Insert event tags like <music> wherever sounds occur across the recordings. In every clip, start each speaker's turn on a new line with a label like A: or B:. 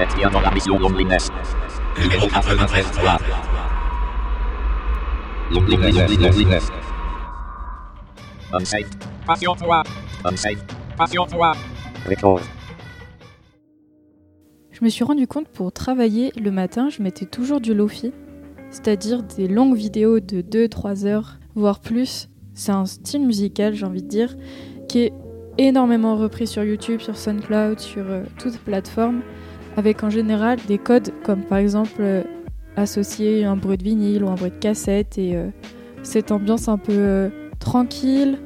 A: Dans la mission. Numéro 93 Loneliness, loneliness. Unsafe. Passion-toi. Unsafe. Record.
B: Je me suis rendu compte pour travailler le matin, je mettais toujours du lofi, c'est-à-dire des longues vidéos de 2-3 heures, voire plus. C'est un style musical, j'ai envie de dire, qui est énormément repris sur YouTube, sur SoundCloud, sur euh, toutes plateformes, avec en général des codes comme par exemple euh, associer un bruit de vinyle ou un bruit de cassette et euh, cette ambiance un peu euh, tranquille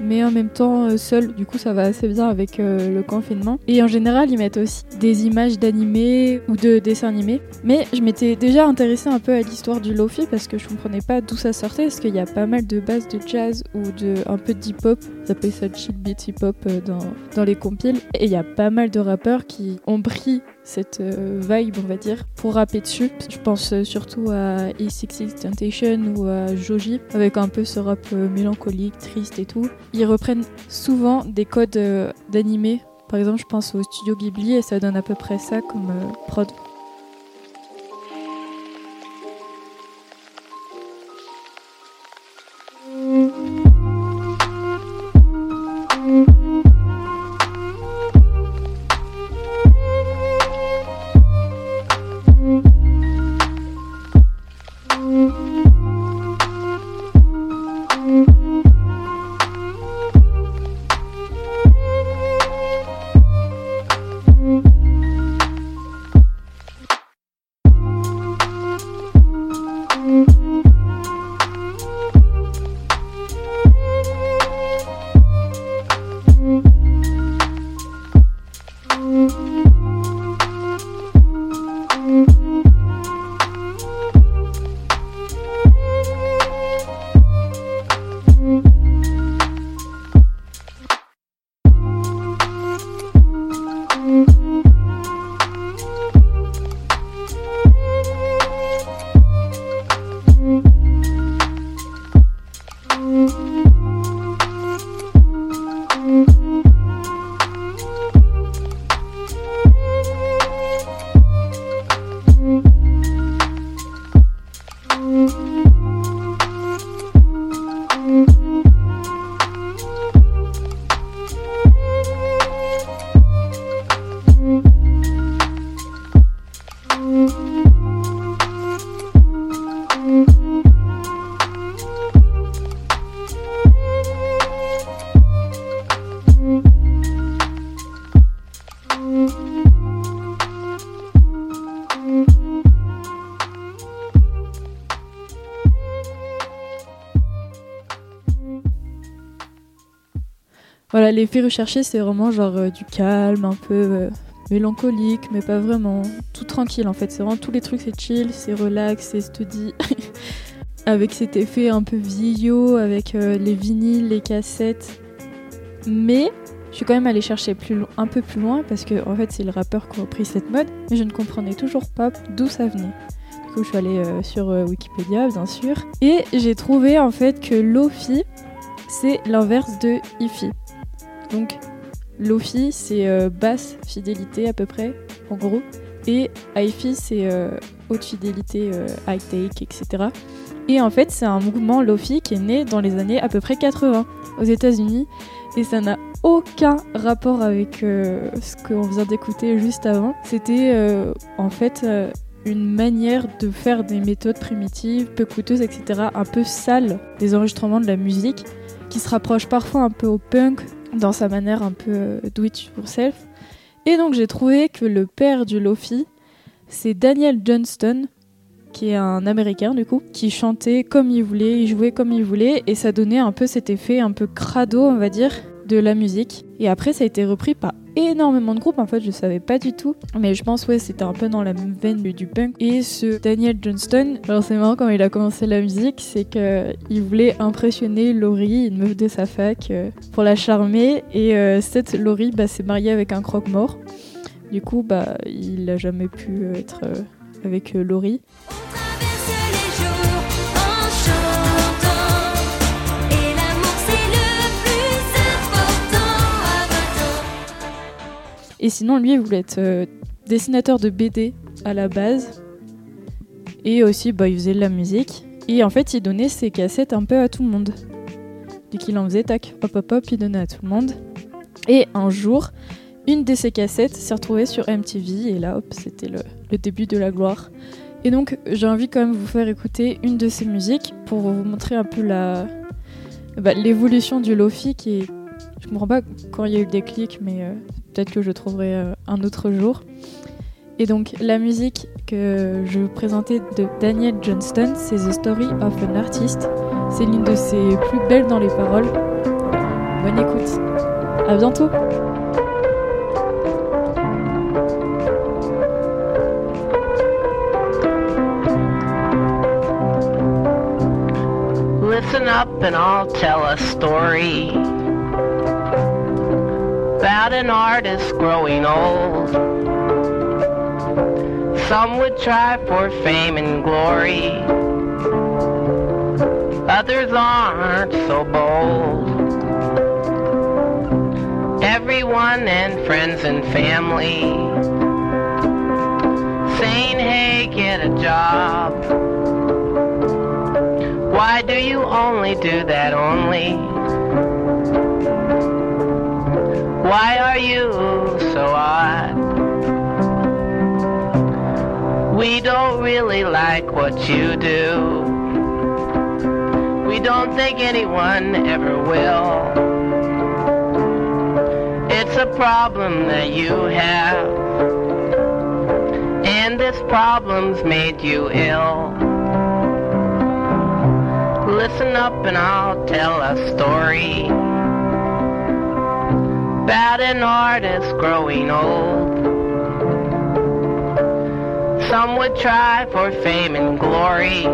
B: mais en même temps seul du coup ça va assez bien avec le confinement. Et en général ils mettent aussi des images d'animés ou de dessins animés. Mais je m'étais déjà intéressée un peu à l'histoire du lofi parce que je comprenais pas d'où ça sortait. Parce qu'il y a pas mal de bases de jazz ou de un peu d'hip hop ils appellent ça chill beat hip hop dans, dans les compiles. Et il y a pas mal de rappeurs qui ont pris cette euh, vibe, on va dire, pour rapper dessus. Je pense euh, surtout à E66 Temptation ou à Joji, avec un peu ce rap euh, mélancolique, triste et tout. Ils reprennent souvent des codes d'animé. Par exemple, je pense au studio Ghibli et ça donne à peu près ça comme prod. Voilà, l'effet recherché, c'est vraiment genre euh, du calme, un peu euh, mélancolique, mais pas vraiment. Tout tranquille en fait. C'est vraiment tous les trucs, c'est chill, c'est relax, c'est study. <laughs> avec cet effet un peu vieillot, avec euh, les vinyles, les cassettes. Mais je suis quand même allée chercher plus un peu plus loin parce que en fait c'est le rappeur qui a repris cette mode, mais je ne comprenais toujours pas d'où ça venait. Du coup je suis allée sur Wikipédia bien sûr et j'ai trouvé en fait que Lofi c'est l'inverse de Ifi. Donc Lofi c'est euh, basse fidélité à peu près en gros et Hi-Fi c'est euh, haute fidélité, euh, high take, etc. Et en fait c'est un mouvement Lofi qui est né dans les années à peu près 80 aux États-Unis et ça n'a aucun rapport avec euh, ce qu'on vient d'écouter juste avant. C'était en fait une manière de faire des méthodes primitives, peu coûteuses, etc., un peu sales des enregistrements de la musique, qui se rapproche parfois un peu au punk dans sa manière un peu euh, do it yourself. Et donc j'ai trouvé que le père du Lofi, c'est Daniel Johnston, qui est un américain du coup, qui chantait comme il voulait, il jouait comme il voulait, et ça donnait un peu cet effet un peu crado, on va dire, de la musique. Et après, ça a été repris par énormément de groupes, en fait, je savais pas du tout. Mais je pense, ouais, c'était un peu dans la même veine du, punk. Et ce Daniel Johnston, alors c'est marrant quand il a commencé la musique, c'est que il voulait impressionner Laurie, une meuf de sa fac, euh, pour la charmer. Et euh, cette Laurie, bah, s'est mariée avec un croque-mort. Du coup, bah, il a jamais pu être euh, avec Laurie.
C: Et
B: sinon, lui, il voulait être euh, dessinateur de BD à la base. Et aussi, bah, il faisait de la musique. Et en fait, il donnait ses cassettes un peu à tout le monde. Dès qu'il en faisait, tac, hop hop hop, il donnait à tout le monde. Et un jour, une de ses cassettes s'est retrouvée sur MTV. Et là, hop, c'était le, début de la gloire. Et donc, j'ai envie quand même de vous faire écouter une de ses musiques pour vous montrer un peu la bah, l'évolution du lofi qui est. Je comprends pas quand il y a eu le déclic, mais euh, peut-être que je trouverai euh, un autre jour. Et donc, la musique que je vous présentais de Daniel Johnston, c'est The Story of an Artist. C'est l'une de ses plus belles dans les paroles. Bonne écoute. À bientôt.
D: Listen up and I'll tell a story about an artist growing old. Some would try for fame and glory, others aren't so bold. Everyone and friends and family saying, hey, get a job. Why do you only do that only? Why are you so odd? We don't really like what you do. We don't think anyone ever will. It's a problem that you have. And this problem's made you ill. Listen up and I'll tell a story about an artist growing old. Some would try for fame and glory,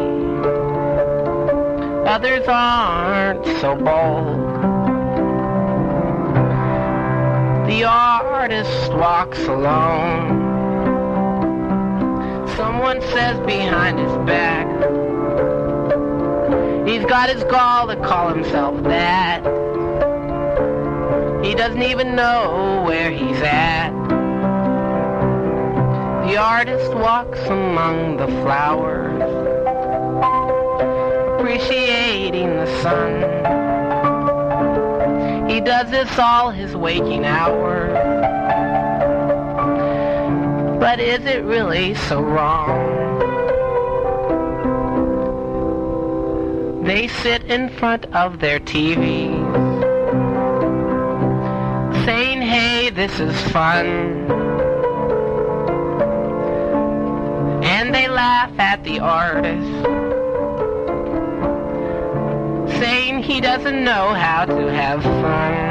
D: others aren't so bold. The artist walks alone. Someone says behind his back, He's got his gall to call himself that. He doesn't even know where he's at. The artist walks among the flowers, appreciating the sun. He does this all his waking hours. But is it really so wrong? They sit in front of their TVs, this is fun. And they laugh at the artist, saying he doesn't know how to have fun.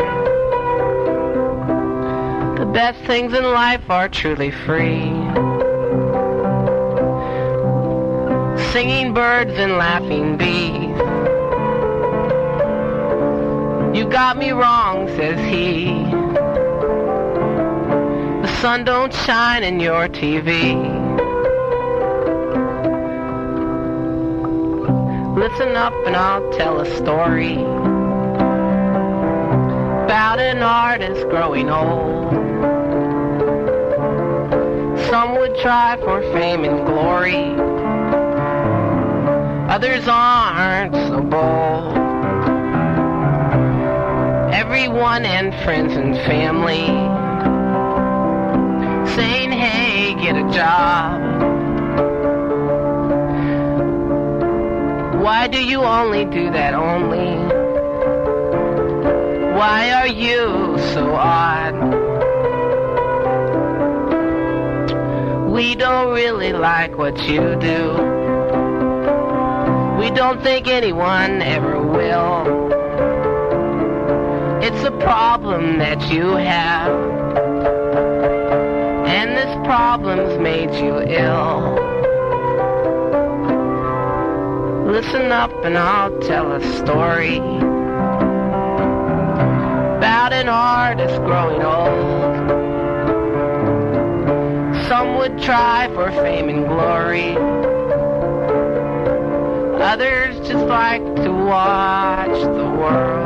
D: The best things in life are truly free. Singing birds and laughing bees. You got me wrong, says he. Sun don't shine in your TV. Listen up and I'll tell a story about an artist growing old. Some would try for fame and glory, others aren't so bold. Everyone and friends and family job. Why do you only do that only? Why are you so odd? We don't really like what you do. We don't think anyone ever will. It's a problem that you have. Problem's made you ill. Listen up and I'll tell a story about an artist growing old. Some would try for fame and glory. Others just like to watch the world.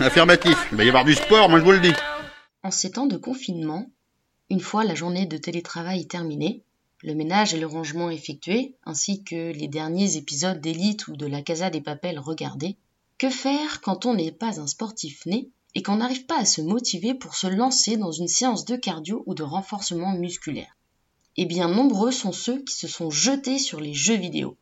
E: Affirmatif. Il va y avoir du sport, moi je vous le dis.
F: En ces temps de confinement, une fois la journée de télétravail terminée, le ménage et le rangement effectués, ainsi que les derniers épisodes d'Élite ou de la Casa des Papels regardés, que faire quand on n'est pas un sportif né et qu'on n'arrive pas à se motiver pour se lancer dans une séance de cardio ou de renforcement musculaire? Eh bien, nombreux sont ceux qui se sont jetés sur les jeux vidéo.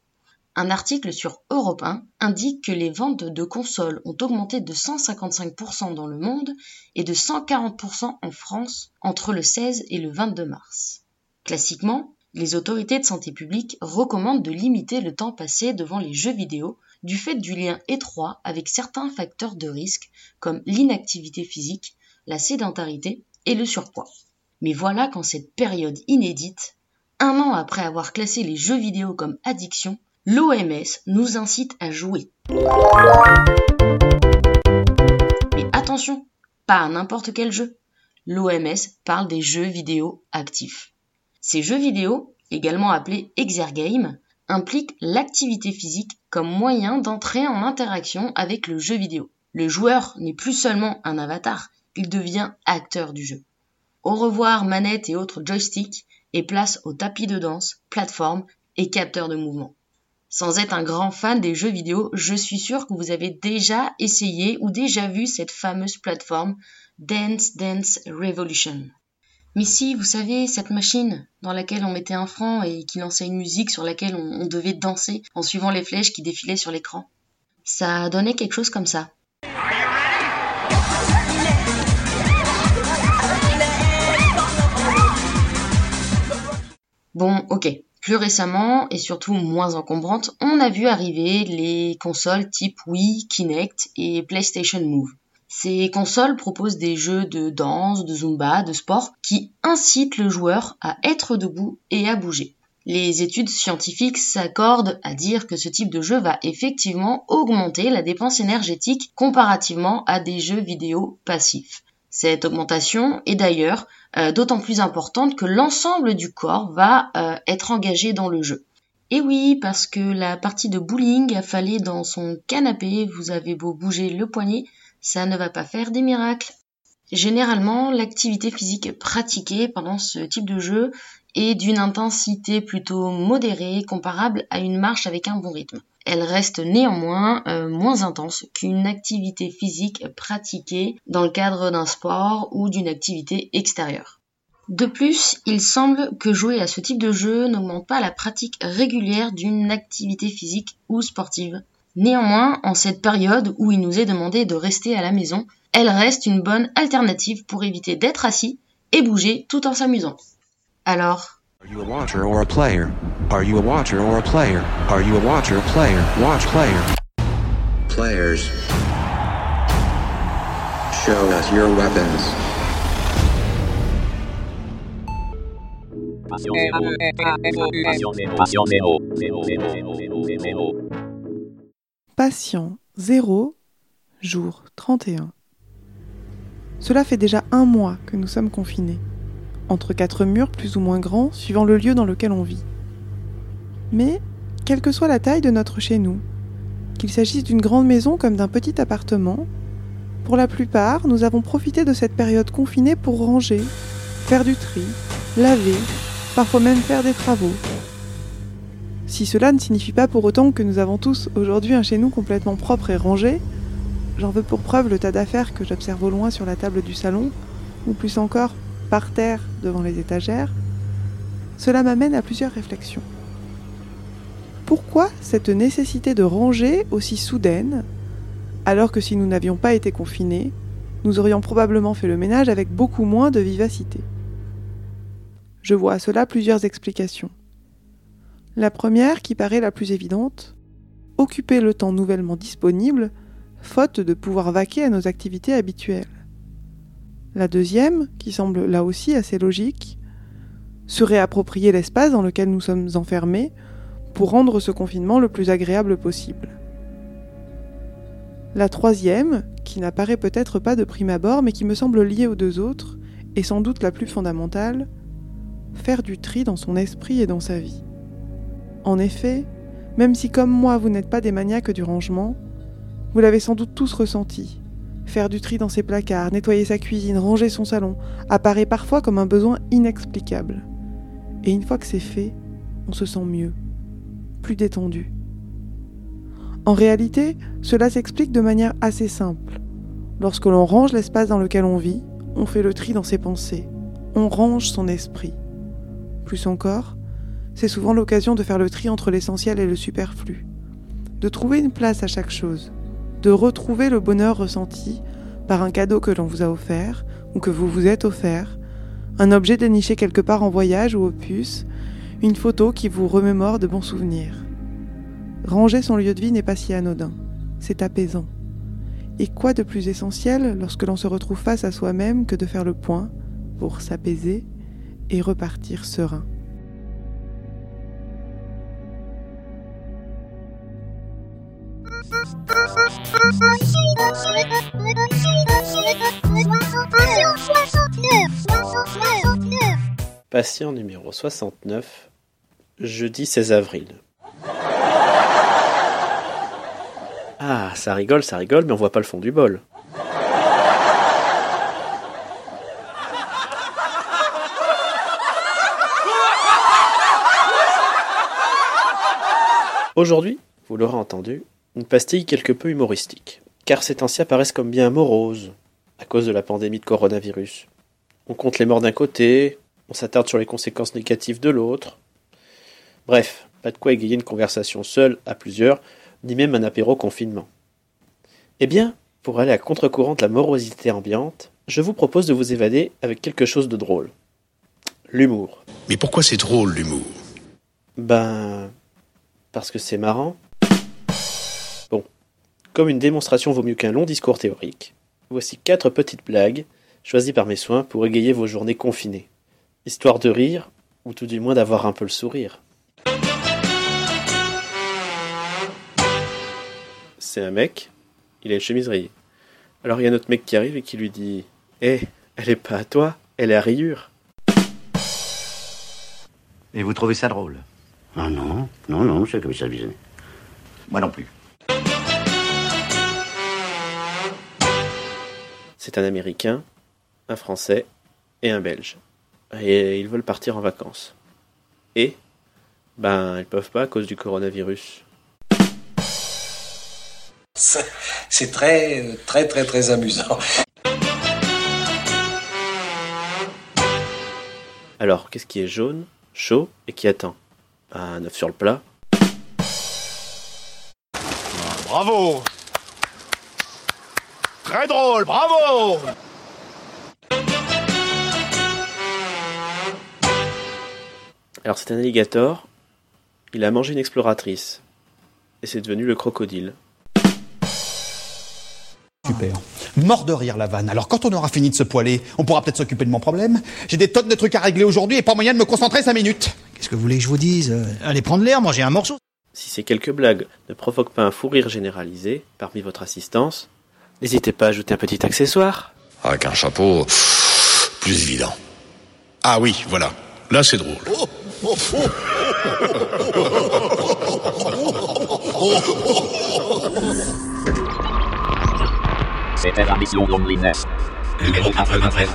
F: Un article sur Europe 1 indique que les ventes de consoles ont augmenté de 155% dans le monde et de 140% en France entre le 16 et le 22 mars. Classiquement, les autorités de santé publique recommandent de limiter le temps passé devant les jeux vidéo du fait du lien étroit avec certains facteurs de risque comme l'inactivité physique, la sédentarité et le surpoids. Mais voilà qu'en cette période inédite, un an après avoir classé les jeux vidéo comme addiction, l'OMS nous incite à jouer. Mais attention, pas à n'importe quel jeu. L'OMS parle des jeux vidéo actifs. Ces jeux vidéo, également appelés exergames, impliquent l'activité physique comme moyen d'entrer en interaction avec le jeu vidéo. Le joueur n'est plus seulement un avatar, il devient acteur du jeu. Au revoir manette et autres joysticks et place au tapis de danse, plateforme et capteur de mouvement. Sans être un grand fan des jeux vidéo, je suis sûr que vous avez déjà essayé ou déjà vu cette fameuse plateforme Dance Dance Revolution. Mais si, vous savez, cette machine dans laquelle on mettait un franc et qui lançait une musique sur laquelle on, on devait danser en suivant les flèches qui défilaient sur l'écran. Ça donnait quelque chose comme ça. Bon, ok. Plus récemment, et surtout moins encombrante, on a vu arriver les consoles type Wii, Kinect et PlayStation Move. Ces consoles proposent des jeux de danse, de zumba, de sport qui incitent le joueur à être debout et à bouger. Les études scientifiques s'accordent à dire que ce type de jeu va effectivement augmenter la dépense énergétique comparativement à des jeux vidéo passifs. Cette augmentation est d'ailleurs euh, d'autant plus importante que l'ensemble du corps va euh, être engagé dans le jeu. Et oui, parce que la partie de bowling affalée dans son canapé, vous avez beau bouger le poignet, ça ne va pas faire des miracles. Généralement, l'activité physique pratiquée pendant ce type de jeu est d'une intensité plutôt modérée, comparable à une marche avec un bon rythme. Elle reste néanmoins euh, moins intense qu'une activité physique pratiquée dans le cadre d'un sport ou d'une activité extérieure. De plus, il semble que jouer à ce type de jeu n'augmente pas la pratique régulière d'une activité physique ou sportive. Néanmoins, en cette période où il nous est demandé de rester à la maison, elle reste une bonne alternative pour éviter d'être assis et bouger tout en s'amusant. Alors,
G: Are you a watcher or a player? Are you a watcher or a player? Are you a watcher, player, watch player? Players. Show us your weapons.
H: Patient 0, jour 31. Cela fait déjà un mois que nous sommes confinés, entre quatre murs plus ou moins grands suivant le lieu dans lequel on vit. Mais, quelle que soit la taille de notre chez nous, qu'il s'agisse d'une grande maison comme d'un petit appartement, pour la plupart, nous avons profité de cette période confinée pour ranger, faire du tri, laver, parfois même faire des travaux. Si cela ne signifie pas pour autant que nous avons tous aujourd'hui un chez nous complètement propre et rangé, j'en veux pour preuve le tas d'affaires que j'observe au loin sur la table du salon, ou plus encore par terre devant les étagères, cela m'amène à plusieurs réflexions. Pourquoi cette nécessité de ranger aussi soudaine, alors que si nous n'avions pas été confinés, nous aurions probablement fait le ménage avec beaucoup moins de vivacité? Je vois à cela plusieurs explications. La première, qui paraît la plus évidente, occuper le temps nouvellement disponible, faute de pouvoir vaquer à nos activités habituelles. La deuxième, qui semble là aussi assez logique, se réapproprier l'espace dans lequel nous sommes enfermés pour rendre ce confinement le plus agréable possible. La troisième, qui n'apparaît peut-être pas de prime abord mais qui me semble liée aux deux autres, est sans doute la plus fondamentale, faire du tri dans son esprit et dans sa vie. En effet, même si comme moi vous n'êtes pas des maniaques du rangement, Vous l'avez sans doute tous ressenti. Faire du tri dans ses placards, nettoyer sa cuisine, ranger son salon, apparaît parfois comme un besoin inexplicable. Et une fois que c'est fait, on se sent mieux, plus détendu. En réalité, cela s'explique de manière assez simple. Lorsque l'on range l'espace dans lequel on vit, on fait le tri dans ses pensées, on range son esprit. Plus encore, c'est souvent l'occasion de faire le tri entre l'essentiel et le superflu, de trouver une place à chaque chose, de retrouver le bonheur ressenti par un cadeau que l'on vous a offert ou que vous vous êtes offert, un objet déniché quelque part en voyage ou au puce, une photo qui vous remémore de bons souvenirs. Ranger son lieu de vie n'est pas si anodin, c'est apaisant. Et quoi de plus essentiel lorsque l'on se retrouve face à soi-même que de faire le point pour s'apaiser et repartir serein?
I: Patient numéro 69, jeudi 16 avril. Ah, ça rigole, ça rigole, mais on voit pas le fond du bol. Aujourd'hui, vous l'aurez entendu, une pastille quelque peu humoristique, car ces temps-ci apparaissent comme bien moroses, à cause de la pandémie de coronavirus. On compte les morts d'un côté, on s'attarde sur les conséquences négatives de l'autre. Bref, pas de quoi égayer une conversation seule, à plusieurs, ni même un apéro confinement. Eh bien, pour aller à contre-courant de la morosité ambiante, je vous propose de vous évader avec quelque chose de drôle. L'humour.
J: Mais pourquoi c'est drôle l'humour?
I: Ben. Parce que c'est marrant. Comme une démonstration vaut mieux qu'un long discours théorique, voici quatre petites blagues choisies par mes soins pour égayer vos journées confinées. Histoire de rire, ou tout du moins d'avoir un peu le sourire. C'est un mec, il a une chemise rayée. Alors il y a un autre mec qui arrive et qui lui dit Eh, elle est pas à toi, elle est à rayure.
K: Et vous trouvez ça drôle?
L: Ah non, non, non, c'est comme ça.
K: Moi non plus.
I: C'est un Américain, un Français et un Belge. Et ils veulent partir en vacances. Et Ben, ils peuvent pas à cause du coronavirus.
M: C'est très, très, très, très amusant.
I: Alors, qu'est-ce qui est jaune, chaud et qui attend? Ben, un œuf sur le plat.
J: Bravo Très drôle, bravo
I: Alors, c'est un alligator. Il a mangé une exploratrice. Et c'est devenu le crocodile.
N: Super. Mort de rire la vanne. Alors quand on aura fini de se poiler, on pourra peut-être s'occuper de mon problème. J'ai des tonnes de trucs à régler aujourd'hui et pas moyen de me concentrer 5 minutes.
O: Qu'est-ce que vous voulez que je vous dise Euh, Allez prendre l'air, manger un morceau.
I: Si ces quelques blagues ne provoquent pas un fou rire généralisé parmi votre assistance, n'hésitez pas à ajouter un petit accessoire.
J: Avec un chapeau, plus évident. Ah oui, voilà. Là, c'est drôle.
A: C'était la mission Loneliness. Numéro 93.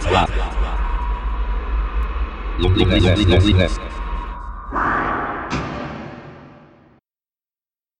A: Loneliness, loneliness.